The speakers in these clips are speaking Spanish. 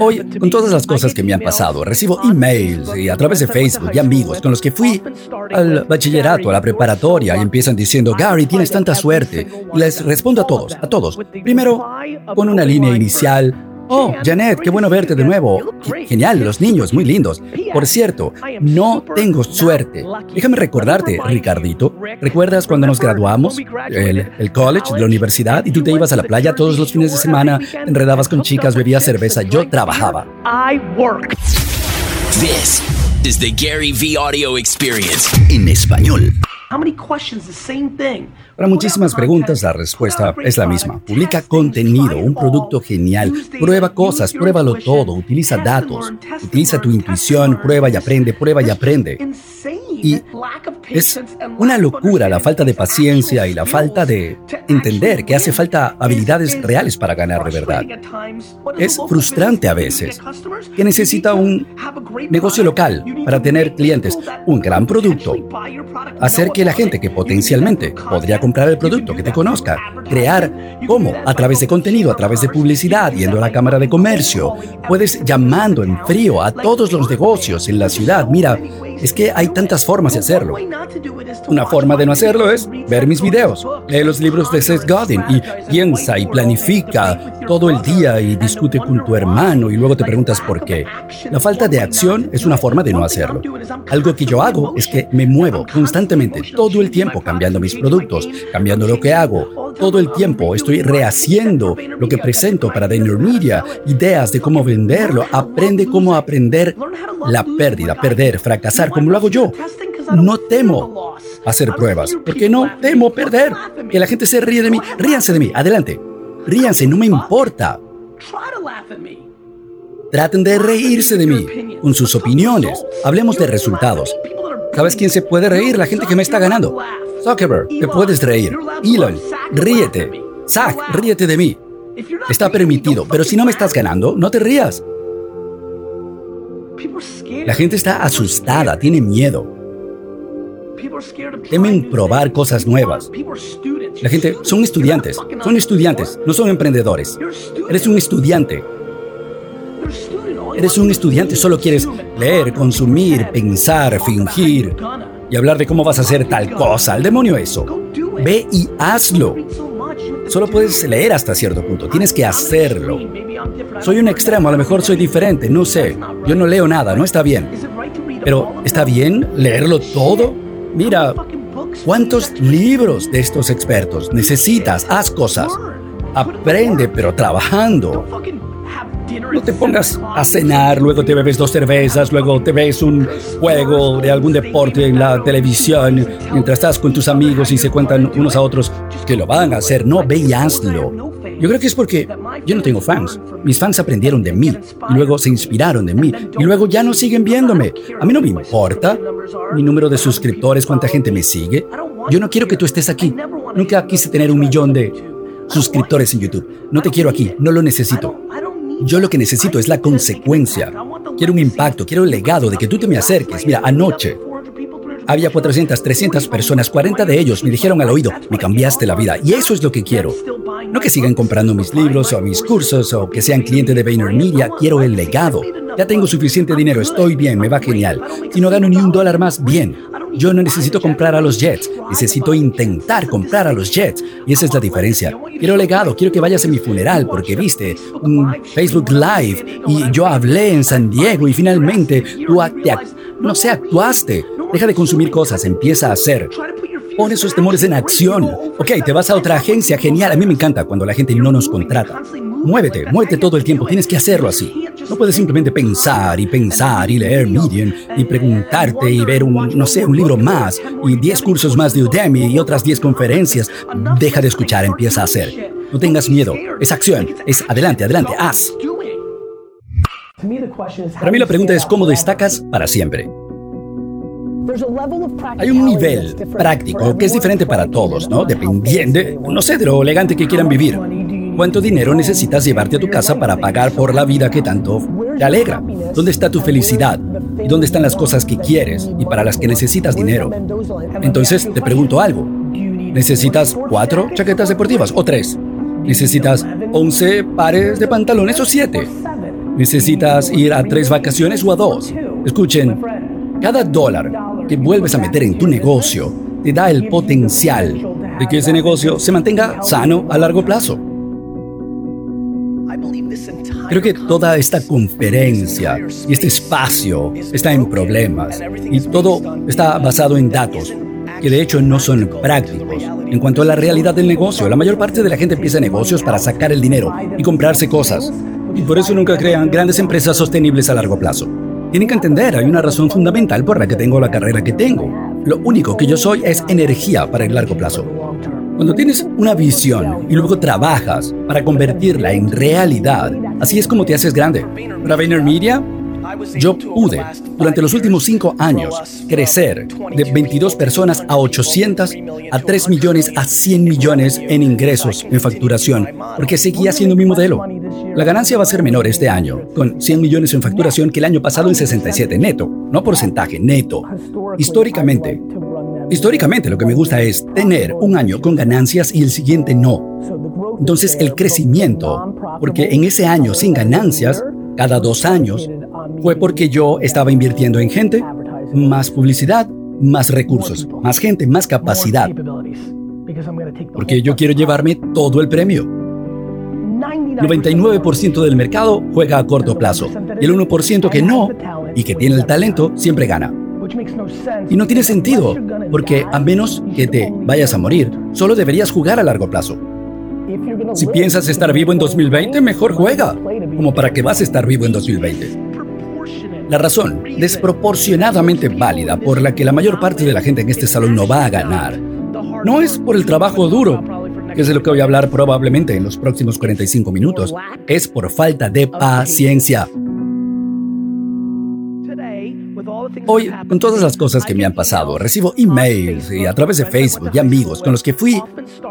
Hoy, con todas las cosas que me han pasado, recibo emails y a través de Facebook y amigos con los que fui al bachillerato, a la preparatoria y empiezan diciendo, Gary, tienes tanta suerte. Y les respondo a todos, a todos. Primero, con una línea inicial Oh, Janet, qué bueno verte de nuevo. Genial, los niños, muy lindos. Por cierto, no tengo suerte. Déjame recordarte, Ricardito. ¿Recuerdas cuando nos graduamos? El, el college, de la universidad, y tú te ibas a la playa todos los fines de semana, enredabas con chicas, bebías cerveza. Yo trabajaba. This is the Gary V Audio Experience en español. Para muchísimas preguntas la respuesta es la misma. Publica contenido, un producto genial, prueba cosas, pruébalo todo, utiliza datos, utiliza tu intuición, prueba y aprende, prueba y aprende. Y es una locura la falta de paciencia y la falta de entender que hace falta habilidades reales para ganar de verdad. Es frustrante a veces que necesita un negocio local para tener clientes, un gran producto, hacer que la gente que potencialmente podría comprar el producto, que te conozca, crear cómo, a través de contenido, a través de publicidad, yendo a la Cámara de Comercio, puedes llamando en frío a todos los negocios en la ciudad. Mira, es que hay tantas formas de hacerlo. Una forma de no hacerlo es ver mis videos, lee los libros de Seth Godin y piensa y planifica todo el día y discute con tu hermano y luego te preguntas por qué. La falta de acción es una forma de no hacerlo. Algo que yo hago es que me muevo constantemente, todo el tiempo, cambiando mis productos, cambiando lo que hago. Todo el tiempo estoy rehaciendo lo que presento para Media, ideas de cómo venderlo. Aprende cómo aprender la pérdida, perder, fracasar, como lo hago yo. No temo hacer pruebas, porque no temo perder. Que la gente se ríe de mí. Ríanse de mí, adelante. Ríanse, no me importa. Traten de reírse de mí con sus opiniones. Hablemos de resultados. ¿Sabes quién se puede reír? La gente que me está ganando. Zuckerberg, te puedes reír. Elon, ríete. Zach, ríete de mí. Está permitido, pero si no me estás ganando, no te rías. La gente está asustada, tiene miedo. Temen probar cosas nuevas. La gente son estudiantes, son estudiantes, no son emprendedores. Eres un estudiante. Eres un estudiante, solo quieres leer, consumir, pensar, fingir y hablar de cómo vas a hacer tal cosa. Al demonio eso. Ve y hazlo. Solo puedes leer hasta cierto punto, tienes que hacerlo. Soy un extremo, a lo mejor soy diferente, no sé. Yo no leo nada, no está bien. Pero, ¿está bien leerlo todo? Mira, ¿cuántos libros de estos expertos necesitas? Haz cosas. Aprende, pero trabajando. No te pongas a cenar, luego te bebes dos cervezas, luego te ves un juego de algún deporte en la televisión, mientras estás con tus amigos y se cuentan unos a otros que lo van a hacer. No, ve. Yo creo que es porque yo no tengo fans. Mis fans aprendieron de mí y luego se inspiraron de mí y luego ya no siguen viéndome. A mí no me importa mi número de suscriptores, cuánta gente me sigue. Yo no quiero que tú estés aquí. Nunca quise tener un millón de suscriptores en YouTube. No te quiero aquí, no lo necesito. Yo lo que necesito es la consecuencia. Quiero un impacto, quiero el legado de que tú te me acerques. Mira, anoche había 400, 300 personas, 40 de ellos me dijeron al oído, me cambiaste la vida. Y eso es lo que quiero. No que sigan comprando mis libros o mis cursos o que sean clientes de VaynerMedia, quiero el legado. Ya tengo suficiente dinero, estoy bien, me va genial. Si no gano ni un dólar más, bien. Yo no necesito comprar a los Jets, necesito intentar comprar a los Jets. Y esa es la diferencia. Quiero legado, quiero que vayas a mi funeral porque viste un Facebook Live y yo hablé en San Diego y finalmente tú, no sé, actuaste. Deja de consumir cosas, empieza a hacer. Pon esos temores en acción. Ok, te vas a otra agencia, genial. A mí me encanta cuando la gente no nos contrata. Muévete, muévete todo el tiempo, tienes que hacerlo así. No puedes simplemente pensar y pensar y leer Medium y preguntarte y ver un, no sé, un libro más y 10 cursos más de Udemy y otras 10 conferencias. Deja de escuchar, empieza a hacer. No tengas miedo, es acción, es adelante, adelante, haz. Para mí la pregunta es cómo destacas para siempre. Hay un nivel práctico que es diferente para todos, ¿no? Dependiendo, no sé, de lo elegante que quieran vivir. ¿Cuánto dinero necesitas llevarte a tu casa para pagar por la vida que tanto te alegra? ¿Dónde está tu felicidad? ¿Y dónde están las cosas que quieres y para las que necesitas dinero? Entonces, te pregunto algo. ¿Necesitas cuatro chaquetas deportivas o tres? ¿Necesitas 11 pares de pantalones o 7. Necesitas ir a tres vacaciones o a dos. Escuchen, cada dólar que vuelves a meter en tu negocio te da el potencial de que ese negocio se mantenga sano a largo plazo. Creo que toda esta conferencia y este espacio está en problemas y todo está basado en datos que de hecho no son prácticos. En cuanto a la realidad del negocio, la mayor parte de la gente empieza negocios para sacar el dinero y comprarse cosas. Y por eso nunca crean grandes empresas sostenibles a largo plazo. Tienen que entender, hay una razón fundamental por la que tengo la carrera que tengo. Lo único que yo soy es energía para el largo plazo. Cuando tienes una visión y luego trabajas para convertirla en realidad, así es como te haces grande. Para VaynerMedia, yo pude, durante los últimos cinco años, crecer de 22 personas a 800, a 3 millones, a 100 millones en ingresos, en facturación, porque seguía siendo mi modelo. La ganancia va a ser menor este año, con 100 millones en facturación que el año pasado en 67 neto, no porcentaje, neto. Históricamente, Históricamente lo que me gusta es tener un año con ganancias y el siguiente no. Entonces el crecimiento, porque en ese año sin ganancias, cada dos años, fue porque yo estaba invirtiendo en gente, más publicidad, más recursos, más gente, más capacidad. Porque yo quiero llevarme todo el premio. 99% del mercado juega a corto plazo y el 1% que no y que tiene el talento siempre gana. Y no tiene sentido, porque a menos que te vayas a morir, solo deberías jugar a largo plazo. Si piensas estar vivo en 2020, mejor juega, como para que vas a estar vivo en 2020. La razón desproporcionadamente válida por la que la mayor parte de la gente en este salón no va a ganar no es por el trabajo duro, que es de lo que voy a hablar probablemente en los próximos 45 minutos, es por falta de paciencia. Hoy, con todas las cosas que me han pasado, recibo emails y a través de Facebook y amigos con los que fui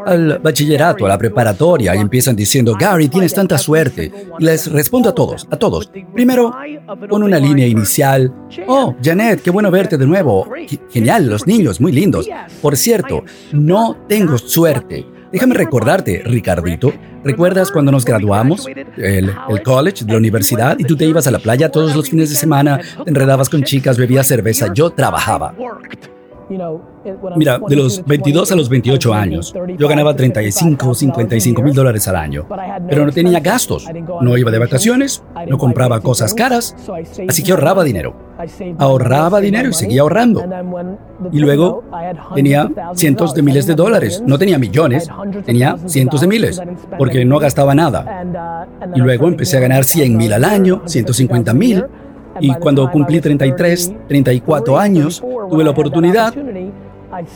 al bachillerato, a la preparatoria y empiezan diciendo, Gary, tienes tanta suerte. Les respondo a todos, a todos. Primero, con una línea inicial. Oh, Janet, qué bueno verte de nuevo. Genial, los niños, muy lindos. Por cierto, no tengo suerte. Déjame recordarte, Ricardito, ¿recuerdas cuando nos graduamos? El, el, college, la universidad, y tú te ibas a la playa todos los fines de semana, te enredabas con chicas, bebías cerveza, yo trabajaba. Mira, de los 22 a los 28 años, yo ganaba 35 o 55 mil dólares al año, pero no tenía gastos, no iba de vacaciones, no compraba cosas caras, así que ahorraba dinero. Ahorraba dinero y seguía ahorrando. Y luego tenía cientos de miles de dólares, no tenía millones, tenía cientos de miles, porque no gastaba nada. Y luego empecé a ganar 100 mil al año, 150 mil, y cuando cumplí 33, 34 años, tuve la oportunidad.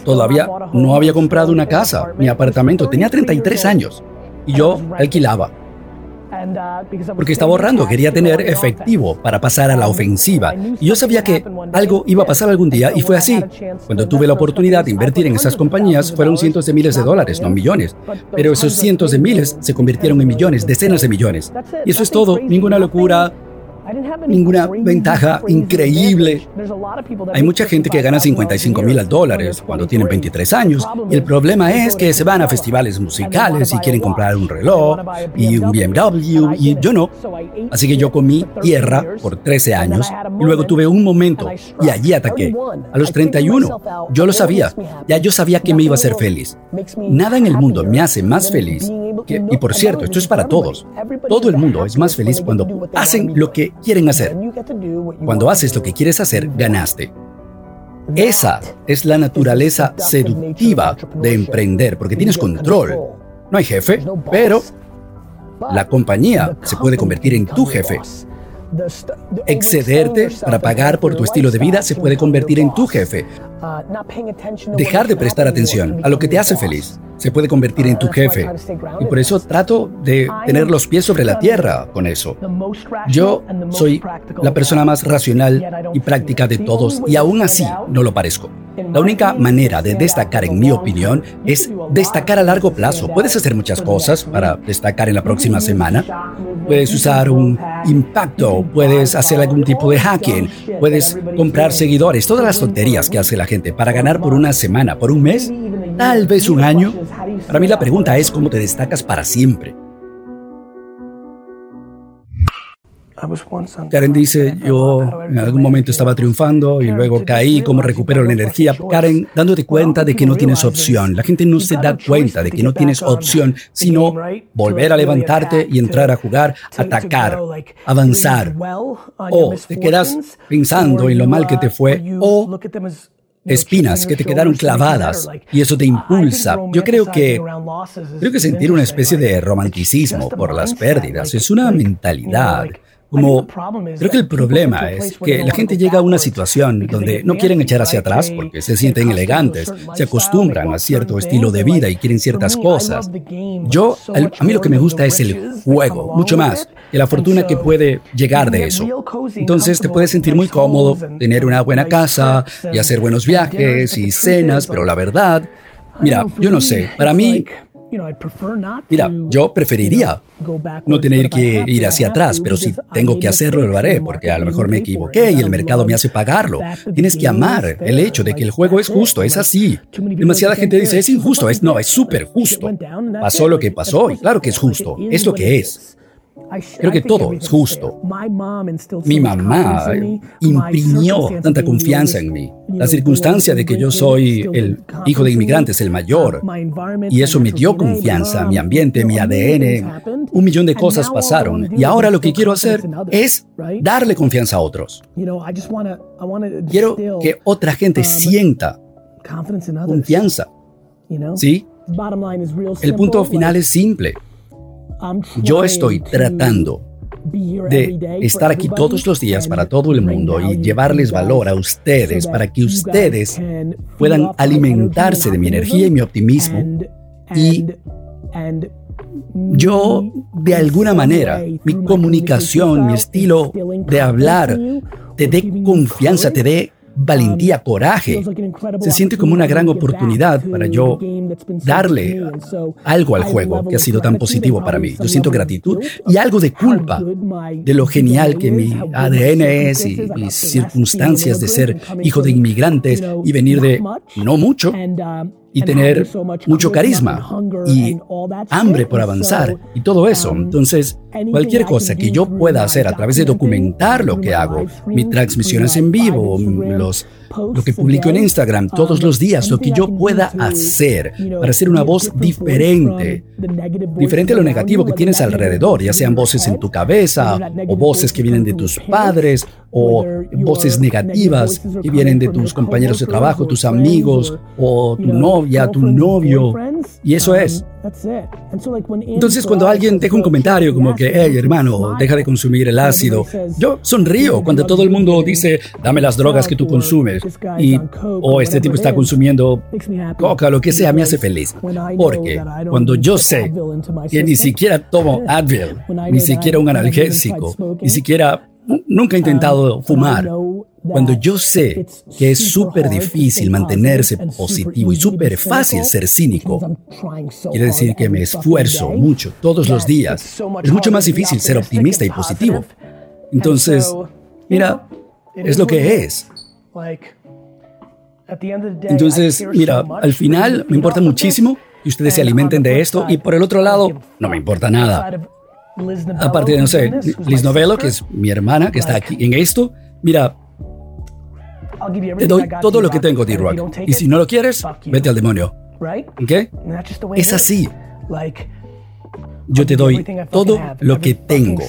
Todavía no había comprado una casa, mi apartamento. Tenía 33 años y yo alquilaba. Porque estaba ahorrando, quería tener efectivo para pasar a la ofensiva. Y yo sabía que algo iba a pasar algún día y fue así. Cuando tuve la oportunidad de invertir en esas compañías, fueron cientos de miles de dólares, no millones. Pero esos cientos de miles se convirtieron en millones, decenas de millones. Y eso es todo, ninguna locura, ninguna ventaja increíble. Hay mucha gente que gana 55 mil dólares cuando tienen 23 años. Y el problema es que se van a festivales musicales y quieren comprar un reloj y un BMW y yo no. Así que yo comí tierra por 13 años y luego tuve un momento y allí ataqué. A los 31, yo lo sabía, ya yo sabía que me iba a hacer feliz. Nada en el mundo me hace más feliz y por cierto, esto es para todos. Todo el mundo es más feliz cuando hacen lo que quieren hacer. Cuando haces lo que quieres hacer, ganaste. Esa es la naturaleza seductiva de emprender, porque tienes control. No hay jefe, pero la compañía se puede convertir en tu jefe. Excederte para pagar por tu estilo de vida se puede convertir en tu jefe. Dejar de prestar atención a lo que te hace feliz se puede convertir en tu jefe. Y por eso trato de tener los pies sobre la tierra con eso. Yo soy la persona más racional y práctica de todos y aún así no lo parezco. La única manera de destacar, en mi opinión, es destacar a largo plazo. Puedes hacer muchas cosas para destacar en la próxima semana. Puedes usar un impacto, puedes hacer algún tipo de hacking, puedes comprar seguidores, todas las tonterías que hace la gente para ganar por una semana, por un mes, tal vez un año. Para mí la pregunta es cómo te destacas para siempre. Karen dice, yo en algún momento estaba triunfando y luego caí, ¿cómo recupero la energía? Karen, dándote cuenta de que no tienes opción. La gente no se da cuenta de que no tienes opción, sino volver a levantarte y entrar a jugar, atacar, avanzar. O te quedas pensando en lo mal que te fue, o espinas que te quedaron clavadas y eso te impulsa. Yo creo que creo que sentir una especie de romanticismo por las pérdidas es una mentalidad como, creo que el problema es que la gente llega a una situación donde no quieren echar hacia atrás porque se sienten elegantes, se acostumbran a cierto estilo de vida y quieren ciertas cosas. Yo, a mí lo que me gusta es el juego, mucho más que la fortuna que puede llegar de eso. Entonces te puedes sentir muy cómodo, tener una buena casa y hacer buenos viajes y cenas, pero la verdad, mira, yo no sé, para mí Mira, yo preferiría no tener que ir hacia atrás, pero si tengo que hacerlo, lo haré, porque a lo mejor me equivoqué y el mercado me hace pagarlo. Tienes que amar el hecho de que el juego es justo, es así. Demasiada gente dice, es injusto, es no, es súper justo. Pasó lo que pasó y claro que es justo, es lo que es. Creo que todo es justo. Mi mamá imprimió tanta confianza en mí. La circunstancia de que yo soy el hijo de inmigrantes, el mayor, y eso me dio confianza, mi ambiente, mi ADN, un millón de cosas pasaron. Y ahora lo que quiero hacer es darle confianza a otros. Quiero que otra gente um, sienta confianza. ¿Sí? El punto final es simple. Yo estoy tratando de estar aquí todos los días para todo el mundo y llevarles valor a ustedes para que ustedes puedan alimentarse de mi energía y mi optimismo y yo, de alguna manera, mi comunicación, mi estilo de hablar, te dé confianza, te dé valentía, coraje. Se siente como una gran oportunidad para yo darle algo al juego que ha sido tan positivo para mí. Yo siento gratitud y algo de culpa de lo genial que mi ADN es y mis circunstancias de ser hijo de inmigrantes y venir de no mucho y tener mucho carisma y hambre por avanzar y todo eso. Um, Entonces, cualquier cosa que yo pueda hacer a través de documentar lo que hago, mis transmisiones en vivo, los lo que publico en Instagram todos los días, lo que yo pueda hacer para ser una voz diferente, diferente a lo negativo que tienes alrededor, ya sean voces en tu cabeza o voces que vienen de tus padres o voces negativas que vienen de tus compañeros de trabajo, tus amigos o tu novia, tu novio. Y eso es. Entonces cuando alguien deja un comentario como que, hey hermano, deja de consumir el ácido, yo sonrío cuando todo el mundo dice, dame las drogas que tú consumes y, o este tipo está consumiendo coca, lo que sea, me hace feliz. Porque cuando yo sé que ni siquiera tomo Advil, ni siquiera un analgésico, ni siquiera, nunca he intentado fumar, cuando yo sé que es súper difícil mantenerse positivo y súper fácil ser cínico, quiere decir que me esfuerzo mucho todos los días. Es mucho más difícil ser optimista y positivo. Entonces, mira, es lo que es. Entonces, mira, al final me importa muchísimo que ustedes se alimenten de esto y por el otro lado, no me importa nada. Aparte de, no sé, Liz Novello, que es mi hermana, que está aquí en esto, mira, te doy todo lo que tengo, D-Rock. Y si no lo quieres, vete al demonio. ¿Ok? Es así. Yo te doy todo lo que tengo,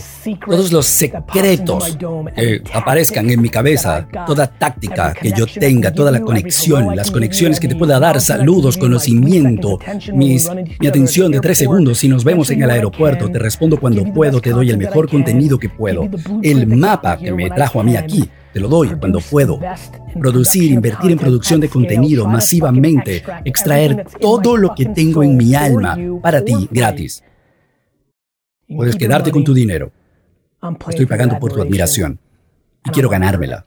todos los secretos que aparezcan en mi cabeza, toda táctica que yo tenga, toda la conexión, las conexiones que te pueda dar, saludos, conocimiento, mis, mi atención de tres segundos. Si nos vemos en el aeropuerto, te respondo cuando puedo, te doy el mejor contenido que puedo. El mapa que me trajo a mí aquí, te lo doy cuando puedo. Producir, invertir en producción de contenido masivamente, extraer todo lo que tengo en mi alma para ti gratis. Puedes quedarte con tu dinero. Estoy pagando por tu admiración y quiero ganármela.